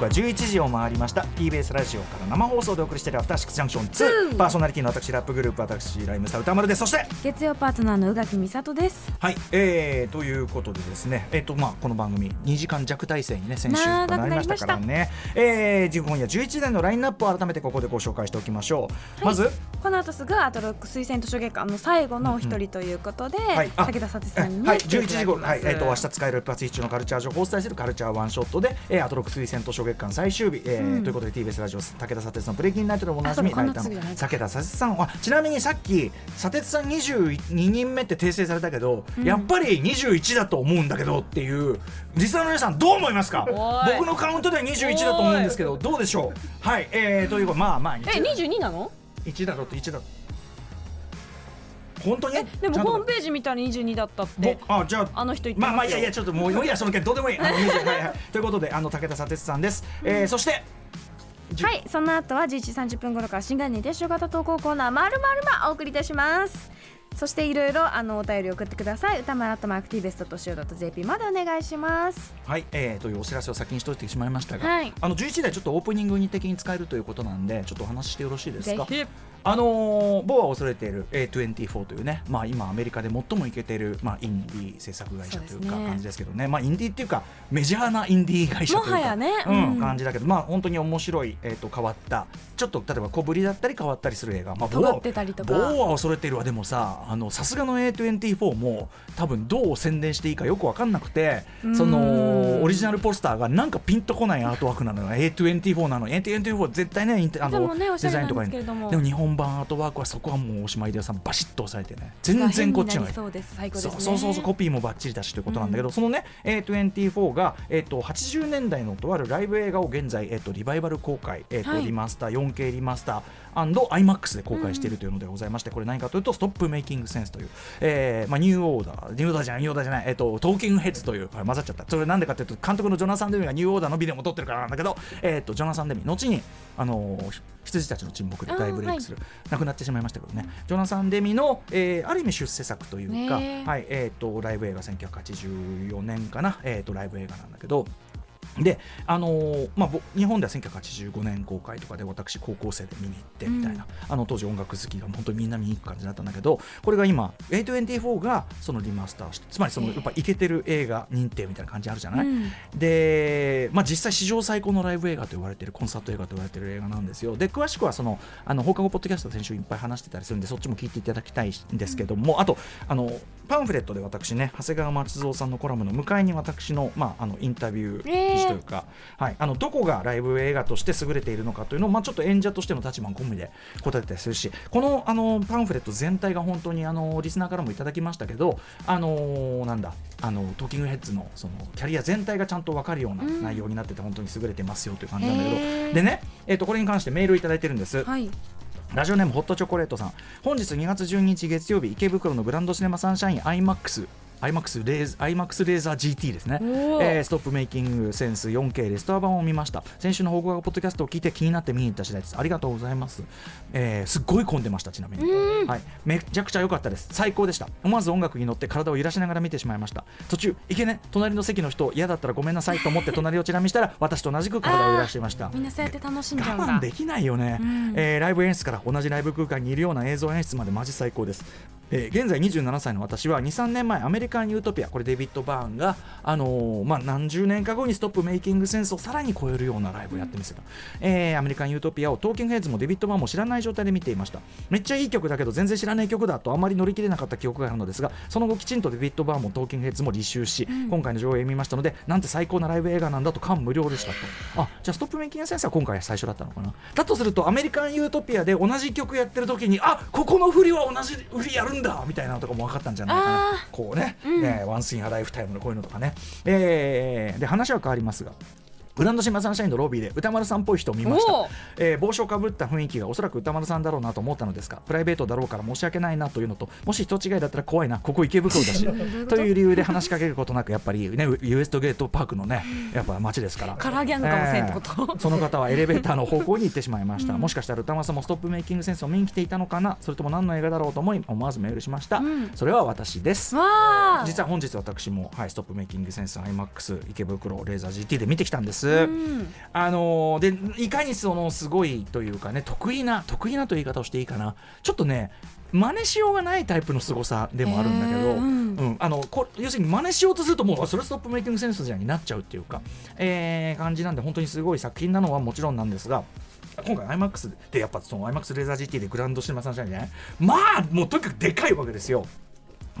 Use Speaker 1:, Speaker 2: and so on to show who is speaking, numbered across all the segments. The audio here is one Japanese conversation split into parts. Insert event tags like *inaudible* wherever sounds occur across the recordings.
Speaker 1: 刻は11時を回りました。TBS ラジオから生放送でお送りしているアフターシックスジャンクション2パーソナリティの私ラップグループ私ライムスター歌丸ですそして
Speaker 2: 月曜パートナーの宇垣美里です。
Speaker 1: はい、えー、ということでですね、えーとまあ、この番組2時間弱体制にね先週となりましたからね、えー、今夜11時台のラインナップを改めてここでご紹介しておきましょう、はい、まず
Speaker 2: この後すぐアトロック推薦図書月間の最後のお一人ということで、うんうんはい、武田さてさんに、ね、はい、11
Speaker 1: 時頃、はい。えーと、明日使える一発一中のカルチャー情報をお伝えするカルチャーワンショットで、えー、アトロック推薦図書月間最終日、えー、うん、ということで TBS ラジオ武田砂鉄のブレイキンナイトでおなじみライターの武田砂鉄さん。はちなみにさっき砂鉄さん22人目って訂正されたけど、うん、やっぱり21だと思うんだけどっていう実際の皆さんどう思いますか？僕のカウントでは21だと思うんですけどどうでしょう？はいえー、ということまあまあえ
Speaker 2: 22なの
Speaker 1: ？1だろうと1だ本当に？
Speaker 2: でもホームページ見たら22だったって。
Speaker 1: あじゃあ
Speaker 2: あの人言って
Speaker 1: まあまあいやいやちょっともういやその件どうでもいい。あの20はいはい。ということであの武田砂鉄さんです、えー、そして
Speaker 2: はいその後は11時30分頃から新概念でしょ型投稿コーナーまるまるまお送りいたします。そしていろいろあのお便り送ってください。歌丸アットマークティーベストとしお .jp までお願いします。
Speaker 1: はい、えー、というお知らせを先にしておいてしまいましたが、はい、あの11台ちょっとオープニングに的に使えるということなんでちょっとお話ししてよろしいですか？あのー、某は恐れている A24 というね、まあ、今アメリカで最もいけている、まあ、インディー制作会社というか感じですけどね、ねまあ、インディーっていうかメジャーなインディー会社というか、
Speaker 2: ね
Speaker 1: うん、感じだけど、まあ、本当に面白い、えー、と変わったちょっと例えば小ぶりだったり変わったりする映画、まあ、某は恐れているはでもささすがの A24 も多分どう宣伝していいかよく分かんなくてそのオリジナルポスターがなんかピンとこないアートワークなのよ。A24 なの。A24 絶対ねあの、
Speaker 2: ね、
Speaker 1: デザインとかに。
Speaker 2: で
Speaker 1: も日本版アートワークはそこはもうおしまいでさんバシッと押さえてね。全然こっちの
Speaker 2: そうです。最高です、ね、
Speaker 1: そうそうそうコピーもばっちりだしということなんだけど、うん、そのね A24 が、えーと、80年代のとあるライブ映画を現在、えーと、リバイバル公開、えーと、はい、リマスター 4K リマスター &IMAX で公開しているというのでございまして、うん、これ何かというとストップメイキングセンスという、えーまあ、ニューオーダーニューオーダーじゃないニューオーダーじゃない、えー、とトーキングヘッズという混ざっちゃった。それなんでかというと監督のジョナサン・デミがニューオーダーのビデオも撮ってるからなんだけど、えー、とジョナサン・デミ後にあのー羊たちの沈黙で大ブレイクする、はい、亡くなってしまいましたけどね、ジョナサン・デミの、えー、ある意味出世作というか、はいえーと、ライブ映画1984年かな、えーとライブ映画なんだけどであのー、まあ、日本では1985年公開とかで私高校生で見に行ってみたいな、うん、あの当時音楽好きが本当にみんな見に行く感じだったんだけどこれが今 A24 がそのリマスターしてつまりそのやっぱイケてる映画認定みたいな感じあるじゃない、うん、で、まあ、実際史上最高のライブ映画と言われてるコンサート映画と言われてる映画なんですよ。で詳しくはそのあの放課後ポッドキャスト先週いっぱい話してたりするんでそっちも聞いていただきたいんですけども、うん、あとあのパンフレットで私ね長谷川松蔵さんのコラムの向かいに私の,、まあ、あのインタビュー記事というか、えー、はい、あのどこがライブ映画として優れているのかというのを、まあ、ちょっと演者としての立場込みで答えたりするしこのあのパンフレット全体が本当にあのリスナーからもいただきましたけどあのなんだあのトーキングヘッズのそのキャリア全体がちゃんと分かるような内容になってて、本当に優れてますよという感じなんだけど、えー、でね、えー、とこれに関してメールをいただいてるんです。はい。ラジオネームホットチョコレートさん。本日2月12日月曜日池袋のグランドシネマサンシャイン IMAX iMAX レーズ iMAX レーザー GT ですね、えー、ストップメイキングセンス 4K レストア版を見ました。先週の報告ポッドキャストを聞いて気になって見に行った次第です。ありがとうございます、えー、すっごい混んでましたちなみに、はい、めちゃくちゃ良かったです。最高でした。思わず音楽に乗って体を揺らしながら見てしまいました。途中いけね隣の席の人嫌だったらごめんなさいと思って隣をチラ見したら私と同じく体を揺らしていました。
Speaker 2: みんなそうやって楽しんじゃうんだ。
Speaker 1: 我慢できないよね、うん、えー、ライブ演出から同じライブ空間にいるような映像演出までマジ最高ですえー、現在27歳の私は23年前 American Utopia これデビッド・バーンが、あのー、まあ、何十年か後に Stop Making Sense をさらに超えるようなライブをやってみせた、えー、 American Utopia をトーキングヘッズもデビッド・バーンも知らない状態で見ていました。めっちゃいい曲だけど全然知らない曲だとあまり乗り切れなかった記憶があるのですがその後きちんとデビッド・バーンもトーキングヘッズも履修し、うん、今回の上映を見ましたのでなんて最高なライブ映画なんだと感無量でしたと。あじゃあ Stop Making Sense は今回最初だったのかな。だとすると American Utopia で同じ曲やってる時にあここの振りは同じ振りやるんだみたいなとかも分かったんじゃないかな。こうね、うん、えー、 Once in a Lifetime のこういうのとかね、えー、で話は変わりますがグランドシネマサンシャインのロビーで宇多丸さんっぽい人を見ました、えー、帽子をかぶった雰囲気がおそらく宇多丸さんだろうなと思ったのですがプライベートだろうから申し訳ないなというのともし人違いだったら怖いなここ池袋だし *laughs* という理由で話しかけることなくやっぱりねウエストゲートパークのねやっぱ街ですから。
Speaker 2: カラーギャングかもしれんってこと、え
Speaker 1: ー、その方はエレベーターの方向に行ってしまいました、うん、もしかしたら宇多丸さんも Stop Making Sense を見に来ていたのかな？それとも何の映画だろうと思い思わずメールしました、うん、それは私です。実は本日私も、はい、ストップメイキングセンス IMAX 池袋レーザー GT で見てきたんですあのーでいかにそのすごいというかね得意な得意なという言い方をしていいかな。ちょっとね真似しようがないタイプの凄さでもあるんだけど、
Speaker 2: へーうん。
Speaker 1: うん。あのこ要するに真似しようとするともうあそれストップメイキングセンスじゃんになっちゃうっていうか、えー感じなんで本当にすごい作品なのはもちろんなんですが。今回 iMAX でやっぱその iMAX レーザー GT でグランドシネマサンシャインじゃない？まあもうとにかくでかいわけですよ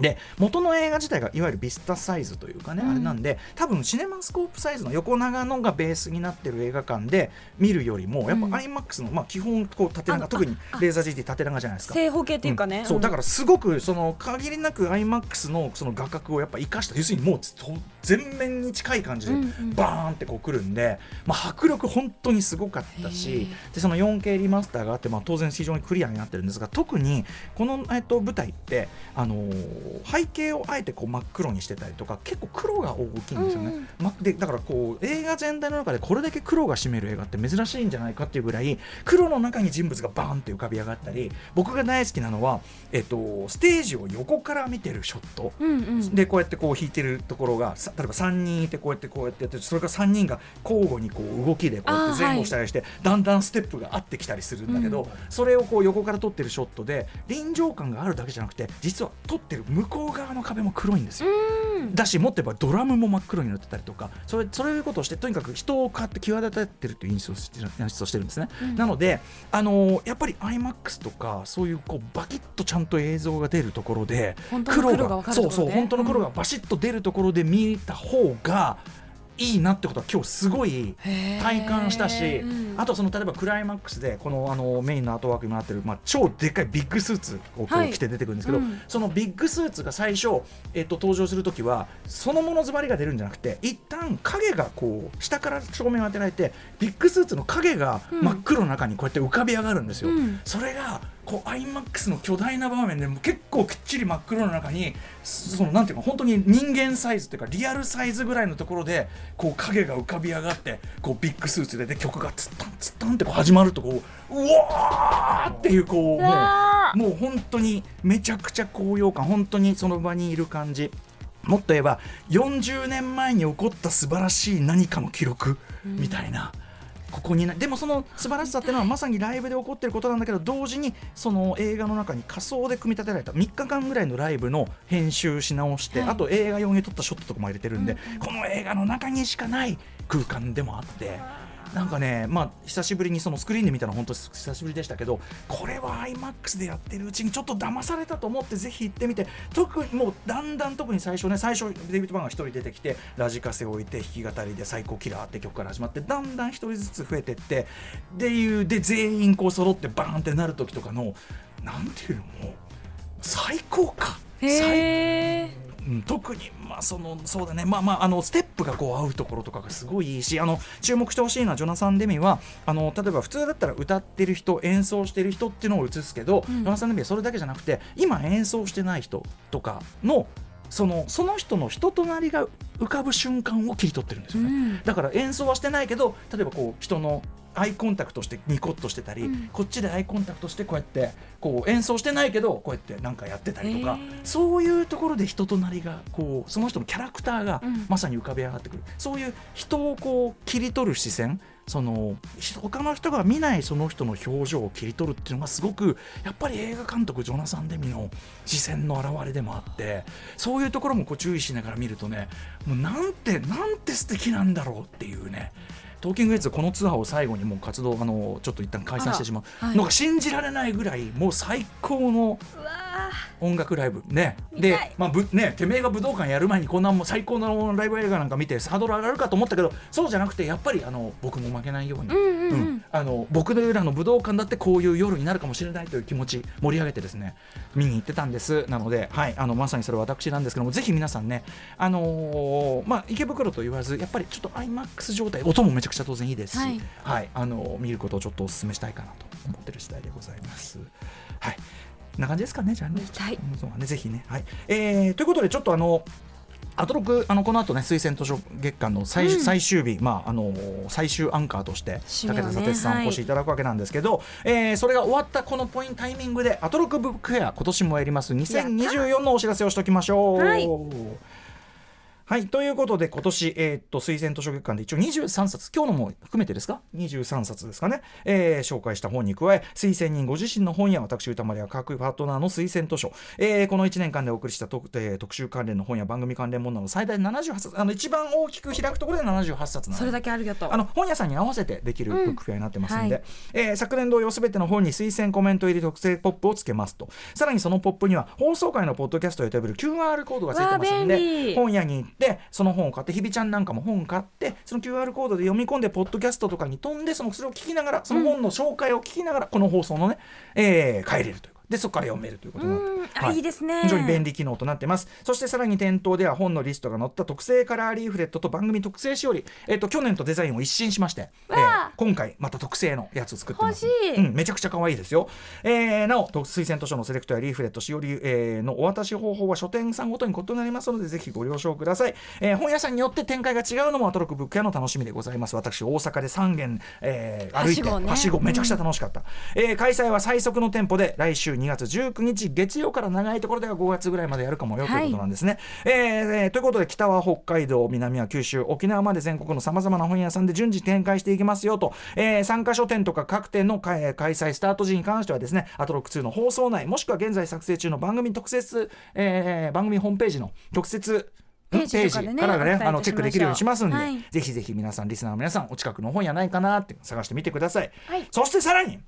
Speaker 1: で元の映画自体がいわゆるビスタサイズというかね、
Speaker 2: うん。
Speaker 1: あれなんで多分シネマスコープサイズの横長のがベースになってる映画館で見るよりもやっぱ
Speaker 2: うん。
Speaker 1: iMAX の、まあ、基本こう縦長特にレーザー GT 縦長じゃないですか。
Speaker 2: 正方形っていうかね、
Speaker 1: ん。そうだからすごくその限りなく iMAX のその画角をやっぱ生かした要するにもうと全面に近い感じでバーンってこうくるんで、まあ、迫力本当にすごかったしでその 4K リマスターがあって、まあ、当然非常にクリアになってるんですが特にこの、えっと、舞台って、あのー背景をあえてこう真っ黒にしてたりとか結構黒が大きいんですよね。
Speaker 2: うんうん
Speaker 1: までだからこう映画全体の中でこれだけ黒が占める映画って珍しいんじゃないかっていうぐらい黒の中に人物がバーンって浮かび上がったり僕が大好きなのは、えっと、ステージを横から見てるショット。
Speaker 2: うんうん
Speaker 1: でこうやってこう弾いてるところがさ例えば3人いてこうやってこうやってやってそれから3人が交互にこう動きでこうやって前後したりして、だんだんステップが合ってきたりするんだけど、
Speaker 2: うん
Speaker 1: それをこう横から撮ってるショットで臨場感があるだけじゃなくて実は撮ってる向こう側の壁も黒いんですよ。
Speaker 2: うん。
Speaker 1: だしもっと言えばドラムも真っ黒になってたりとかそれそういうことをしてとにかく人を買って際立ててるという印象をして演出をしてるんですね、
Speaker 2: うん。
Speaker 1: なので、あのーやっぱり iMAX とかそういうこうバキッとちゃんと映像が出るところで
Speaker 2: 黒が
Speaker 1: そうそう本当の黒がバシッと出るところで見た方がいいなってことは今日すごい体感したし、
Speaker 2: うん。
Speaker 1: あとその例えばクライマックスでこのあのメインのアートワークになってる、まあ、超でっかいビッグスーツを着て出てくるんですけど、
Speaker 2: うん。
Speaker 1: そのビッグスーツが最初、えっと、登場するときはそのものズバリが出るんじゃなくて一旦影がこう下から照明を当てられてビッグスーツの影が
Speaker 2: うん
Speaker 1: 真っ黒の中にこうやって浮かび上がるんですよ。
Speaker 2: うん。
Speaker 1: それがこう iMAX の巨大な場面でもう結構きっちり真っ黒の中にそのなんていうか本当に人間サイズというかリアルサイズぐらいのところでこう影が浮かび上がってこうビッグスーツでで曲がツッタンツッタンってこう始まるとこううわーっていうこうもうもう本当にめちゃくちゃ高揚感本当にその場にいる感じもっと言えば40年前に起こった素晴らしい何かの記録みたいな。ここになでもその素晴らしさっていうのはまさにライブで起こってることなんだけど同時にその映画の中に仮想で組み立てられた3日間ぐらいのライブの編集し直して、
Speaker 2: はい
Speaker 1: あと映画用に撮ったショットとかも入れてるんで、この映画の中にしかない空間でもあって。なんかね、まあ、久しぶりにそのスクリーンで見たのは本当久しぶりでしたけどこれは iMAX でやってるうちにちょっと騙されたと思ってぜひ行ってみて特にもうだんだん特に最初ね最初デビッド・バンが一人出てきてラジカセを置いて弾き語りで「最高キラー」って曲から始まってだんだん一人ずつ増えてってでいうで全員こう揃ってバーンってなる時とかのなんていうのもう最高か。最うん、特にまあそのそうだね。まあまああのステップがこう合うところとかがすごいいいしあの注目してほしいのはジョナサン・デミはあの例えば普通だったら歌ってる人演奏してる人っていうのを映すけど、
Speaker 2: うん。
Speaker 1: ジョナサン・デミはそれだけじゃなくて今演奏してない人とかのそのその人の人となりが浮かぶ瞬間を切り取ってるんですよね。
Speaker 2: うん。
Speaker 1: だから演奏はしてないけど例えばこう人のアイコンタクトしてニコッとしてたり、
Speaker 2: うん。
Speaker 1: こっちでアイコンタクトしてこうやってこう演奏してないけどこうやってなんかやってたりとか、
Speaker 2: へー。
Speaker 1: そういうところで人となりがこうその人のキャラクターが
Speaker 2: うん。
Speaker 1: まさに浮かび上がってくる、そういう人をこう切り取る視線その他の人が見ないその人の表情を切り取るっていうのがすごくやっぱり映画監督ジョナサン・デミの視線の表れでもあってそういうところもこう注意しながら見るとねもうなんてなんて素敵なんだろうっていうねトーキングヘッズこのツアーを最後にもう活動あのちょっと一旦解散してしまう。のが信じられないぐらいもう最高の音楽ライブね。で、まあぶね、てめえが武道館やる前にこんなもう最高のライブ映画なんか見てハードル上がるかと思ったけどそうじゃなくてやっぱりあの僕も負けないように、
Speaker 2: ーうんうんうん
Speaker 1: あの僕の夜の武道館だってこういう夜になるかもしれないという気持ち盛り上げてですね見に行ってたんですなので、はい、あのまさにそれは私なんですけどもぜひ皆さんね、あのーまあ、池袋と言わずやっぱりちょっと IMAX 状態音もめちゃくちゃ当然いいですし、
Speaker 2: は
Speaker 1: はいいあの見ることをちょっとお勧めしたいかなと思ってる次第でございます。はいな感じですかね、じゃあね。
Speaker 2: 見たい
Speaker 1: ぜひね。はい。えーということで、ちょっとあの、アトロクあのこの後ね推薦図書月間の最,、
Speaker 2: うん
Speaker 1: 最終日、まああの最終アンカーとして武田砂鉄さん
Speaker 2: はい
Speaker 1: お越しいただくわけなんですけど、えーそれが終わったこのポイントタイミングでアトロクブックフェア今年もやります2024のお知らせをしておきましょう。
Speaker 2: はい
Speaker 1: はいということで今年、えーっと推薦図書月間で一応23冊。今日のも含めてですか？23冊ですかね、えー紹介した本に加え推薦人ご自身の本や私歌丸や各パートナーの推薦図書、えーこの1年間でお送りした特,、えー特集関連の本や番組関連本など最大78冊。あの一番大きく開くところで78冊なので
Speaker 2: それだけありがとう。
Speaker 1: あの本屋さんに合わせてできるブックフェアになってますので、
Speaker 2: はい。
Speaker 1: えー昨年同様すべての本に推薦コメント入り特製ポップをつけますと。さらにそのポップには放送回のポッドキャストを選べる QR コードがついてますの
Speaker 2: わあ便
Speaker 1: で
Speaker 2: 利。
Speaker 1: 本屋に行ってその本を買ってひびちゃんなんかも本買ってその QR コードで読み込んでポッドキャストとかに飛んでそのそれを聞きながらその本の紹介を聞きながら、この放送のね、えー帰れるという。かでそこから読めるということになってはい。
Speaker 2: いですね。
Speaker 1: 非常に便利機能となってます。そしてさらに店頭では本のリストが載った特製カラーリーフレットと番組特製しおり、えっと去年とデザインを一新しまして、えー今回また特製のやつを作ってます。
Speaker 2: 欲しい。
Speaker 1: うん、めちゃくちゃ可愛いですよ、えーなおと推薦図書のセレクトやリーフレットしおり、えーのお渡し方法は書店さんごとに異なりますのでぜひご了承ください、えー本屋さんによって展開が違うのもアトロックブック屋の楽しみでございます。私大阪で3軒、えー歩いて
Speaker 2: はしごね。
Speaker 1: めちゃくちゃ楽しかった、えー開催は最速の店舗で来週2月19日月曜から長いところでは5月ぐらいまでやるかもよということなんですね、えーえーということで北は北海道南は九州沖縄まで全国のさまざまな本屋さんで順次展開していきますよと、えー参加書店とか各店の開開催スタート時に関してはですねアトロック2の放送内もしくは現在作成中の番組特設、えー番組ホームページの特設
Speaker 2: ページとかでね
Speaker 1: からがねあのチェックできるようにしますんで、
Speaker 2: はい。
Speaker 1: ぜひぜひ皆さんリスナーの皆さんお近くの本屋ないかなって探してみてください、
Speaker 2: はい。
Speaker 1: そしてさらに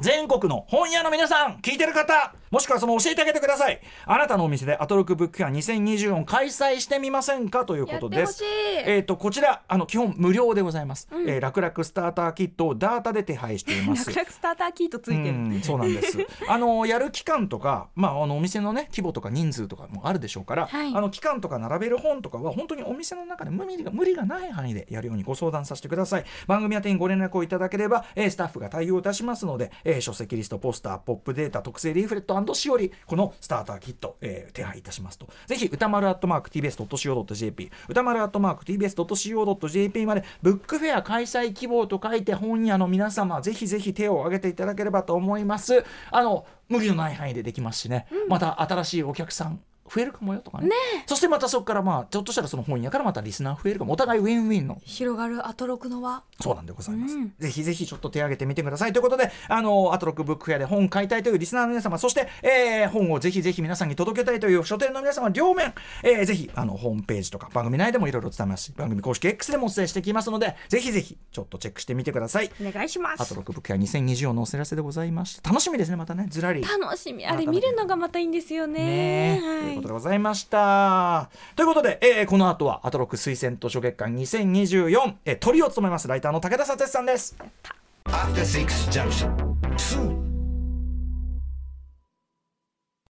Speaker 1: 全国の本屋の皆さん聞いてる方もしくはその教えてあげてください。あなたのお店でアトロックブックフェア2024開催してみませんか？ということです。
Speaker 2: やってほしい。
Speaker 1: えっ、とこちらあの基本無料でございます、えー楽々スターターキットをダータで手配しています。*laughs*
Speaker 2: 楽々スターターキートついてる。
Speaker 1: うんそうなんです。*laughs* あのやる期間とか、まああのお店のね規模とか人数とかもあるでしょうから、
Speaker 2: はい。
Speaker 1: あの期間とか並べる本とかは本当にお店の中で無理が無理がない範囲でやるようにご相談させてください。番組宛てにご連絡をいただければ、えースタッフが対応いたしますので、えー書籍リスト、ポスター、ポップデータ、特製リーフレットしおりこのスターターキット、えー手配いたしますと。ぜひ歌丸アットマーク tbs.co.jp 歌丸アットマーク tbs.co.jp までブックフェア開催希望と書いて本屋の皆様ぜひぜひ手を挙げていただければと思います。あの無理のない範囲でできますしね、また新しいお客さん増えるかもよとかね。そしてまたそこからまあちょっとしたらその本屋からまたリスナー増えるかも。お互いウィンウィンの。
Speaker 2: 広がるアトロクの輪。
Speaker 1: そうなんでございます、
Speaker 2: うん
Speaker 1: ぜひぜひちょっと手挙げてみてください。ということであのアトロックブックフェアで本買いたいというリスナーの皆様そして、えー本をぜひぜひ皆さんに届けたいという書店の皆様両面、えーぜひあのホームページとか番組内でもいろいろ伝えますし番組公式 X でもお伝えしていきますのでぜひぜひちょっとチェックしてみてください。
Speaker 2: お願いしま
Speaker 1: アト
Speaker 2: す
Speaker 1: ロックブックフェア2024のお知らせでございました。楽しみですねまたね。ずらり。
Speaker 2: 楽しみ。あれ見るのがまたいいんですよね。
Speaker 1: ね
Speaker 2: はい
Speaker 1: ことでございました。ということで、えーこの後はアトロック推薦図書月間2024、えー、トリを務めますライターの武田佐哲さんです。